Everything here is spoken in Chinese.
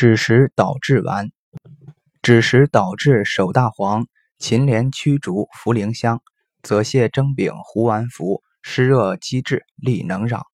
枳实导致丸，枳实导致手大黄，芩连驱逐茯苓香，泽泻蒸饼胡丸服，湿热积滞，力能扰。